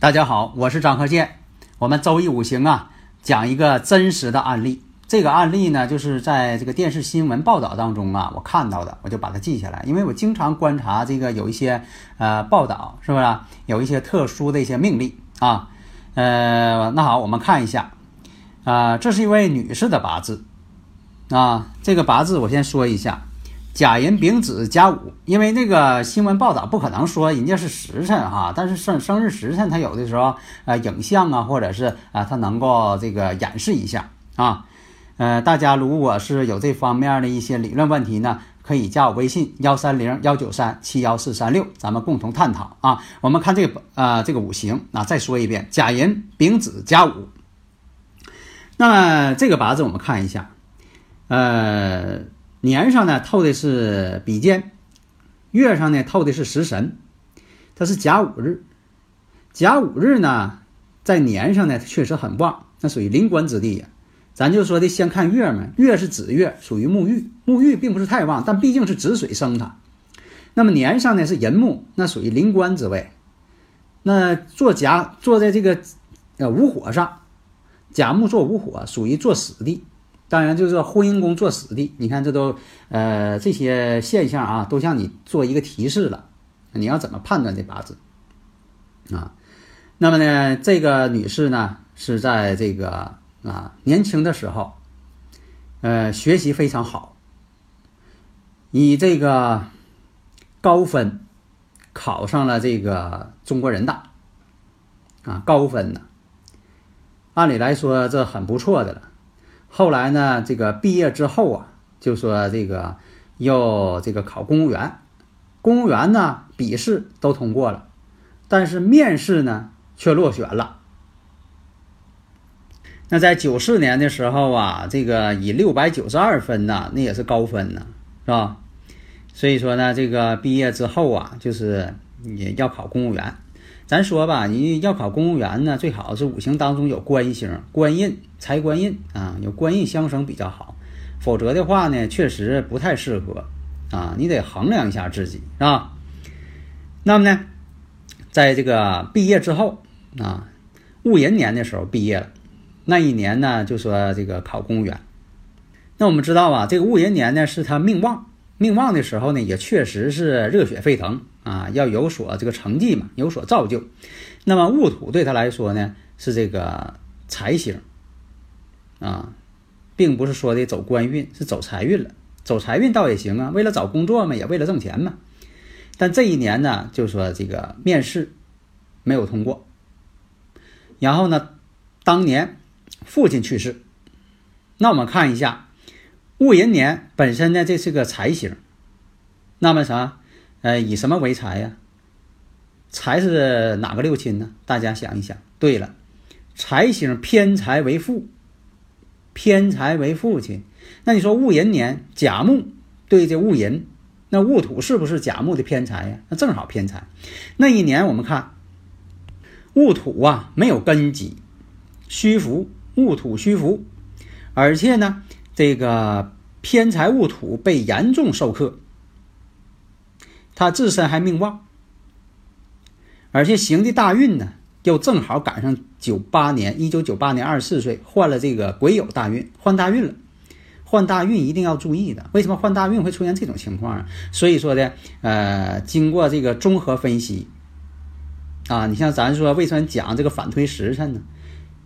大家好，我是张鹤剑。我们周易五行啊，讲一个真实的案例。这个案例呢，就是在这个电视新闻报道当中啊，我看到的，我就把它记下来。因为我经常观察这个有一些呃报道，是不是有一些特殊的一些命令啊？呃，那好，我们看一下啊，这是一位女士的八字啊。这个八字我先说一下。甲寅丙子甲午，因为那个新闻报道不可能说人家是时辰哈，但是生生日时辰，他有的时候呃影像啊，或者是啊，他能够这个演示一下啊。呃，大家如果是有这方面的一些理论问题呢，可以加我微信幺三零幺九三七幺四三六，咱们共同探讨啊。我们看这个啊，这个五行啊，再说一遍，甲寅丙子甲午。那这个八字我们看一下，呃。年上呢透的是比肩，月上呢透的是食神，它是甲午日。甲午日呢，在年上呢确实很旺，那属于临官之地呀。咱就说的先看月嘛，月是子月，属于木玉，木玉并不是太旺，但毕竟是子水生它。那么年上呢是寅木，那属于临官之位。那坐甲坐在这个呃午火上，甲木坐午火，属于坐死地。当然，就是婚姻宫做死地，你看这都，呃，这些现象啊，都向你做一个提示了。你要怎么判断这八字啊？那么呢，这个女士呢，是在这个啊年轻的时候，呃，学习非常好，以这个高分考上了这个中国人大啊，高分呢，按理来说这很不错的了。后来呢，这个毕业之后啊，就说这个要这个考公务员，公务员呢笔试都通过了，但是面试呢却落选了。那在九四年的时候啊，这个以六百九十二分呢，那也是高分呢，是吧？所以说呢，这个毕业之后啊，就是也要考公务员。咱说吧，你要考公务员呢，最好是五行当中有官星、官印、财官印啊，有官印相生比较好。否则的话呢，确实不太适合啊。你得衡量一下自己，是吧？那么呢，在这个毕业之后啊，戊寅年的时候毕业了，那一年呢，就说这个考公务员。那我们知道啊，这个戊寅年呢，是他命旺。命旺的时候呢，也确实是热血沸腾啊，要有所这个成绩嘛，有所造就。那么戊土对他来说呢，是这个财星啊，并不是说的走官运，是走财运了。走财运倒也行啊，为了找工作嘛，也为了挣钱嘛。但这一年呢，就说这个面试没有通过，然后呢，当年父亲去世，那我们看一下。戊寅年本身呢，这是个财星，那么啥，呃，以什么为财呀？财是哪个六亲呢？大家想一想。对了，财星偏财为父，偏财为父亲。那你说戊寅年甲木对这戊寅，那戊土是不是甲木的偏财呀？那正好偏财。那一年我们看戊土啊，没有根基，虚浮，戊土虚浮，而且呢。这个偏财戊土被严重受克，他自身还命旺，而且行的大运呢，又正好赶上九八年，一九九八年二十四岁换了这个癸酉大运，换大运了。换大运一定要注意的，为什么换大运会出现这种情况啊？所以说的，呃，经过这个综合分析，啊，你像咱说为什么讲这个反推时辰呢？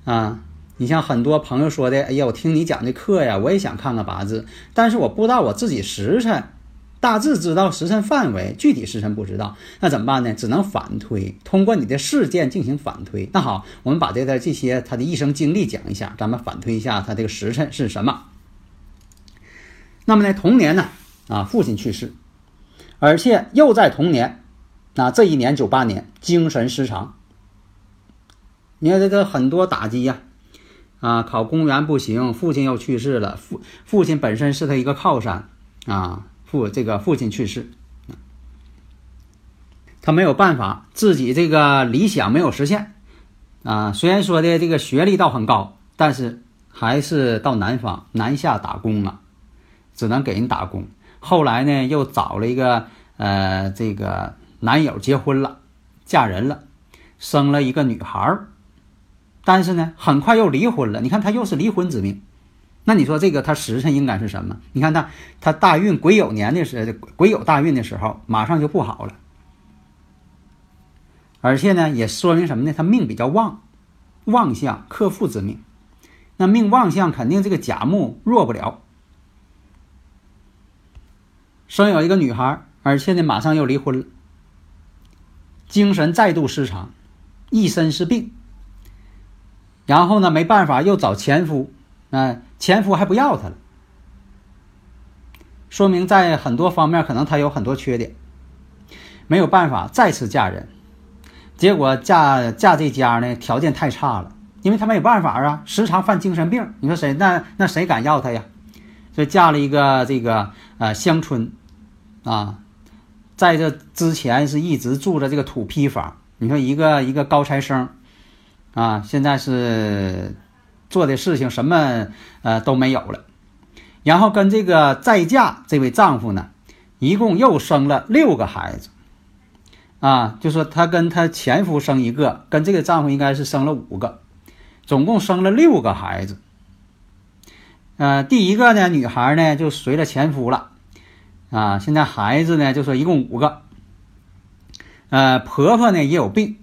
啊。你像很多朋友说的，哎呀，我听你讲的课呀，我也想看看八字，但是我不知道我自己时辰大致知道时辰范围，具体时辰不知道，那怎么办呢？只能反推，通过你的事件进行反推。那好，我们把这个这些他的一生经历讲一下，咱们反推一下他这个时辰是什么。那么呢，同年呢，啊，父亲去世，而且又在同年，啊，这一年九八年，精神失常。你看这个很多打击呀，啊，考公务员不行，父亲又去世了，父父亲本身是他一个靠山，啊，父这个父亲去世，他没有办法，自己这个理想没有实现，啊，虽然说的这个学历倒很高，但是还是到南方南下打工了。只能给人打工。后来呢，又找了一个呃，这个男友结婚了，嫁人了，生了一个女孩儿。但是呢，很快又离婚了。你看他又是离婚之命。那你说这个他时辰应该是什么？你看他他大运癸酉年的时候癸酉大运的时候，马上就不好了。而且呢，也说明什么呢？他命比较旺，旺相克父之命。那命旺相肯定这个甲木弱不了。生有一个女孩，而且呢，马上又离婚了，精神再度失常，一身是病。然后呢，没办法，又找前夫，啊，前夫还不要她了，说明在很多方面可能她有很多缺点，没有办法再次嫁人。结果嫁嫁这家呢，条件太差了，因为她没有办法啊，时常犯精神病。你说谁那那谁敢要她呀？所以嫁了一个这个呃乡村。啊，在这之前是一直住着这个土坯房。你说一个一个高材生，啊，现在是做的事情什么呃都没有了。然后跟这个再嫁这位丈夫呢，一共又生了六个孩子。啊，就说她跟她前夫生一个，跟这个丈夫应该是生了五个，总共生了六个孩子。呃，第一个呢，女孩呢就随了前夫了。啊，现在孩子呢，就说一共五个。呃，婆婆呢也有病，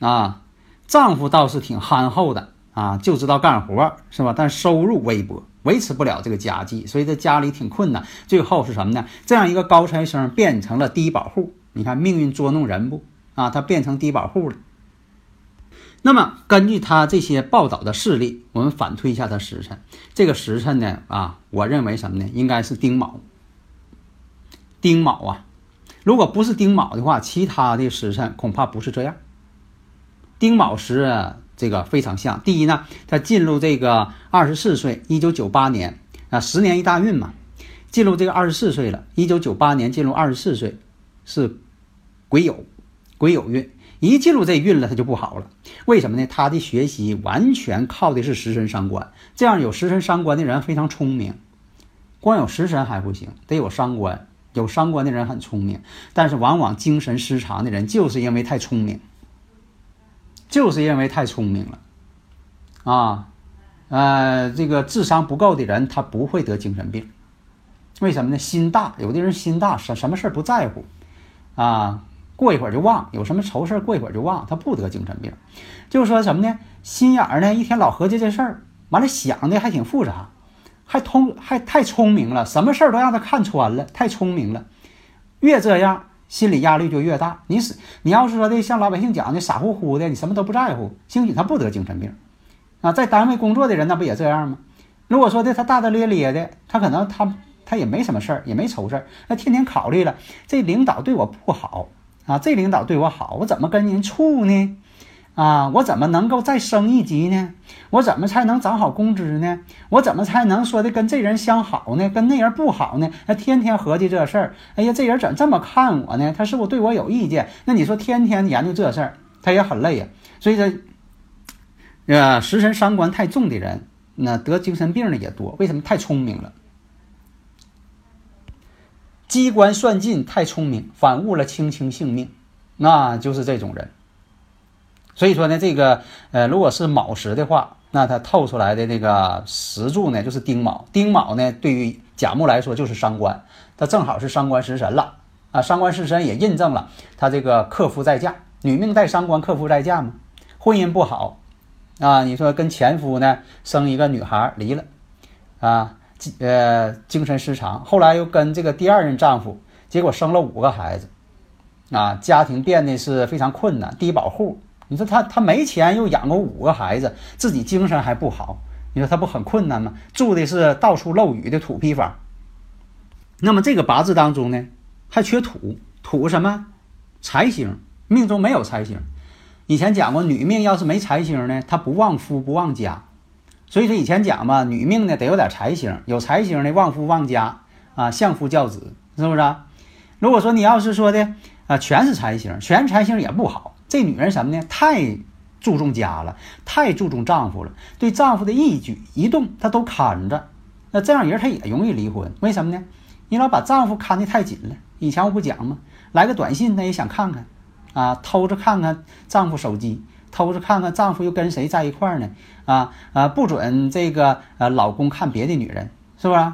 啊，丈夫倒是挺憨厚的，啊，就知道干活，是吧？但收入微薄，维持不了这个家计，所以这家里挺困难。最后是什么呢？这样一个高材生变成了低保户。你看命运捉弄人不？啊，他变成低保户了。那么根据他这些报道的事例，我们反推一下他时辰。这个时辰呢，啊，我认为什么呢？应该是丁卯。丁卯啊，如果不是丁卯的话，其他的时辰恐怕不是这样。丁卯时这个非常像。第一呢，他进入这个二十四岁，一九九八年啊，十年一大运嘛，进入这个二十四岁了。一九九八年进入二十四岁是癸酉，癸酉运，一进入这运了，他就不好了。为什么呢？他的学习完全靠的是食神伤官，这样有食神伤官的人非常聪明，光有食神还不行，得有伤官。有伤官的人很聪明，但是往往精神失常的人，就是因为太聪明，就是因为太聪明了，啊，呃，这个智商不够的人，他不会得精神病。为什么呢？心大，有的人心大，什什么事不在乎，啊，过一会儿就忘，有什么愁事过一会儿就忘，他不得精神病。就是说什么呢？心眼儿呢，一天老合计这事儿，完了想的还挺复杂。还通还太聪明了，什么事儿都让他看穿了，太聪明了。越这样，心理压力就越大。你是你要是说的像老百姓讲的傻乎乎的，你什么都不在乎，兴许他不得精神病啊。在单位工作的人，那不也这样吗？如果说的他大大咧咧的，他可能他他也没什么事儿，也没愁事儿，那天天考虑了，这领导对我不好啊，这领导对我好，我怎么跟人处呢？啊，我怎么能够再升一级呢？我怎么才能涨好工资呢？我怎么才能说的跟这人相好呢？跟那人不好呢？他天天合计这事儿。哎呀，这人怎么这么看我呢？他是不是对我有意见？那你说天天研究这事儿，他也很累呀。所以说，呃，食神伤官太重的人，那得精神病的也多。为什么？太聪明了，机关算尽太聪明，反误了卿卿性命，那就是这种人。所以说呢，这个呃，如果是卯时的话，那它透出来的那个时柱呢，就是丁卯。丁卯呢，对于甲木来说就是伤官，它正好是伤官食神了啊。伤官食神也印证了他这个克夫在嫁，女命带伤官，克夫在嫁嘛，婚姻不好啊。你说跟前夫呢生一个女孩离了啊，呃，精神失常，后来又跟这个第二任丈夫结果生了五个孩子，啊，家庭变得是非常困难，低保户。你说他他没钱，又养过五个孩子，自己精神还不好，你说他不很困难吗？住的是到处漏雨的土坯房。那么这个八字当中呢，还缺土，土什么？财星，命中没有财星。以前讲过，女命要是没财星呢，她不旺夫不旺家。所以说以前讲嘛，女命呢得有点财星，有财星呢旺夫旺家啊，相夫教子，是不是？啊？如果说你要是说的啊，全是财星，全是财星也不好。这女人什么呢？太注重家了，太注重丈夫了，对丈夫的一举一动她都看着。那这样人她也容易离婚，为什么呢？你老把丈夫看得太紧了。以前我不讲吗？来个短信她也想看看，啊，偷着看看丈夫手机。偷着看看丈夫又跟谁在一块儿呢？啊啊，不准这个呃老公看别的女人，是不是？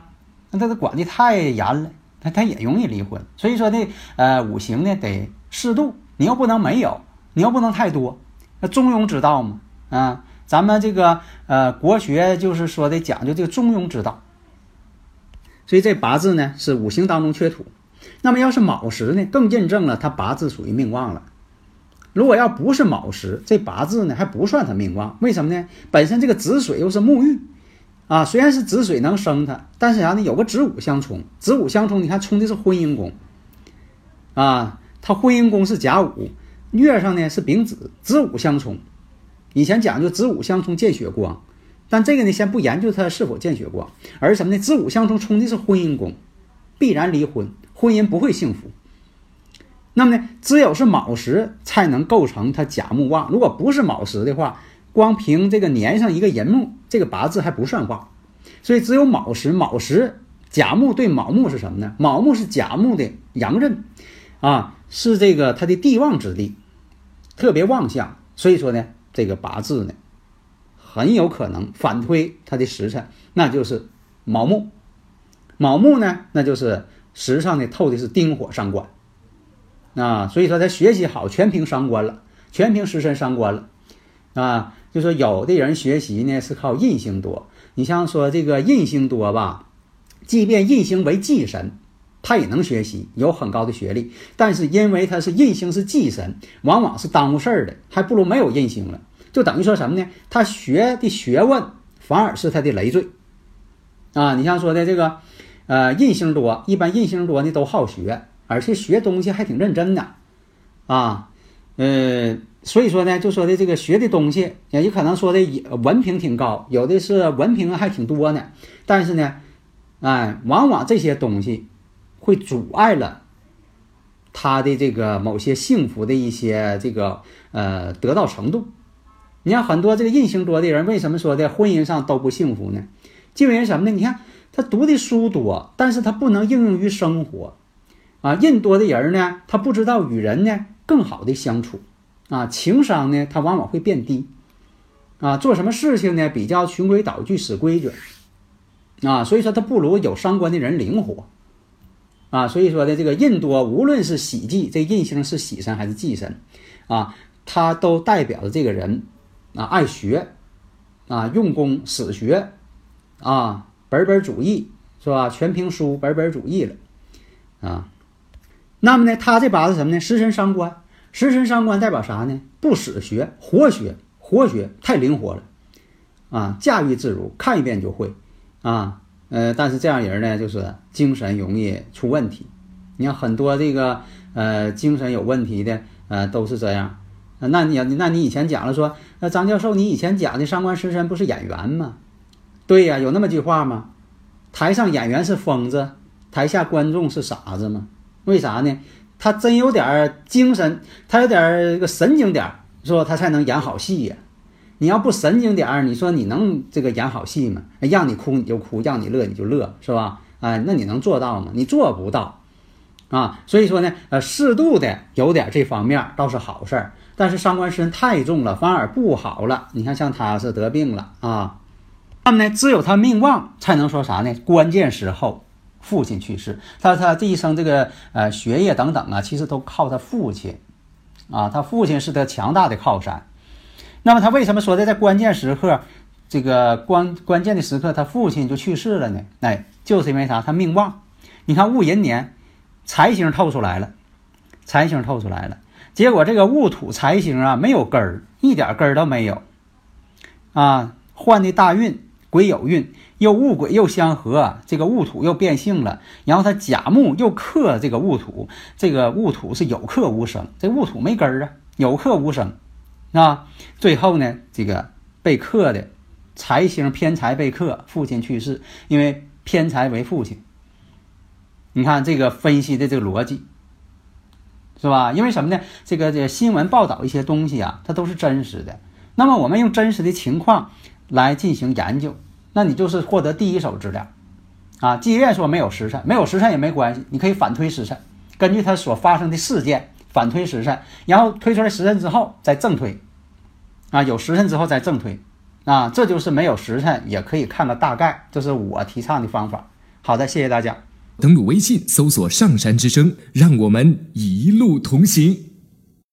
那这个管的太严了，他他也容易离婚。所以说呢，呃，五行呢得适度，你又不能没有，你又不能太多，那中庸之道嘛。啊，咱们这个呃国学就是说的讲究这个中庸之道。所以这八字呢是五行当中缺土，那么要是卯时呢，更印证了他八字属于命旺了。如果要不是卯时，这八字呢还不算他命旺，为什么呢？本身这个子水又是木玉，啊，虽然是子水能生他，但是啥呢？有个子午相冲，子午相冲，你看冲的是婚姻宫，啊，他婚姻宫是甲午，月上呢是丙子，子午相冲。以前讲究子午相冲见血光，但这个呢先不研究它是否见血光，而什么呢？子午相冲冲的是婚姻宫，必然离婚，婚姻不会幸福。那么呢，只有是卯时才能构成他甲木旺。如果不是卯时的话，光凭这个年上一个寅木，这个八字还不算旺。所以只有卯时，卯时甲木对卯木是什么呢？卯木是甲木的阳刃，啊，是这个他的地旺之地，特别旺相。所以说呢，这个八字呢，很有可能反推他的时辰，那就是卯木。卯木呢，那就是时上呢透的是丁火伤官。啊，所以说他学习好，全凭伤官了，全凭时辰伤官了，啊，就说有的人学习呢是靠印星多，你像说这个印星多吧，即便印星为忌神，他也能学习，有很高的学历，但是因为他是印星是忌神，往往是耽误事儿的，还不如没有印星了，就等于说什么呢？他学的学问反而是他的累赘，啊，你像说的这个，呃，印星多，一般印星多呢都好学。而且学东西还挺认真的，啊，呃，所以说呢，就说的这个学的东西，也有可能说的文凭挺高，有的是文凭还挺多呢。但是呢，哎，往往这些东西会阻碍了他的这个某些幸福的一些这个呃得到程度。你看很多这个印星多的人，为什么说的婚姻上都不幸福呢？就因为什么呢？你看他读的书多，但是他不能应用于生活。啊，印多的人呢，他不知道与人呢更好的相处，啊，情商呢他往往会变低，啊，做什么事情呢比较循规蹈矩、死规矩，啊，所以说他不如有伤官的人灵活，啊，所以说的这个印多，无论是喜忌，这印星是喜神还是忌神，啊，他都代表着这个人啊爱学，啊用功死学，啊本本主义是吧？全凭书，本本主义了，啊。那么呢，他这八字什么呢？食神伤官，食神伤官代表啥呢？不死学，活学，活学太灵活了，啊，驾驭自如，看一遍就会，啊，呃，但是这样人呢，就是精神容易出问题。你看很多这个呃精神有问题的，呃，都是这样。那你那你以前讲了说，那张教授，你以前讲的伤官食神不是演员吗？对呀，有那么句话吗？台上演员是疯子，台下观众是傻子吗？为啥呢？他真有点精神，他有点这个神经点儿，说他才能演好戏呀。你要不神经点儿，你说你能这个演好戏吗？让你哭你就哭，让你乐你就乐，是吧？哎，那你能做到吗？你做不到啊。所以说呢，呃，适度的有点这方面倒是好事儿，但是伤官身太重了，反而不好了。你看，像他是得病了啊。那么呢，只有他命旺，才能说啥呢？关键时候。父亲去世，他他这一生这个呃学业等等啊，其实都靠他父亲，啊，他父亲是他强大的靠山。那么他为什么说的在关键时刻，这个关关键的时刻，他父亲就去世了呢？哎，就是因为啥？他命旺。你看戊寅年，财星透出来了，财星透出来了，结果这个戊土财星啊没有根儿，一点根儿都没有，啊，换的大运癸酉运，又戊癸又相合，这个戊土又变性了，然后他甲木又克这个戊土，这个戊土是有克无生，这戊土没根儿啊，有克无生，啊，最后呢这个被克的财星偏财被克，父亲去世，因为偏财为父亲。你看这个分析的这个逻辑，是吧？因为什么呢？这个这新闻报道一些东西啊，它都是真实的。那么我们用真实的情况来进行研究，那你就是获得第一手资料啊。即便说没有时辰，没有时辰也没关系，你可以反推时辰，根据它所发生的事件反推时辰，然后推出来时辰之后再正推啊。有时辰之后再正推啊，这就是没有时辰也可以看个大概，这是我提倡的方法。好的，谢谢大家。登录微信，搜索“上山之声”，让我们一路同行。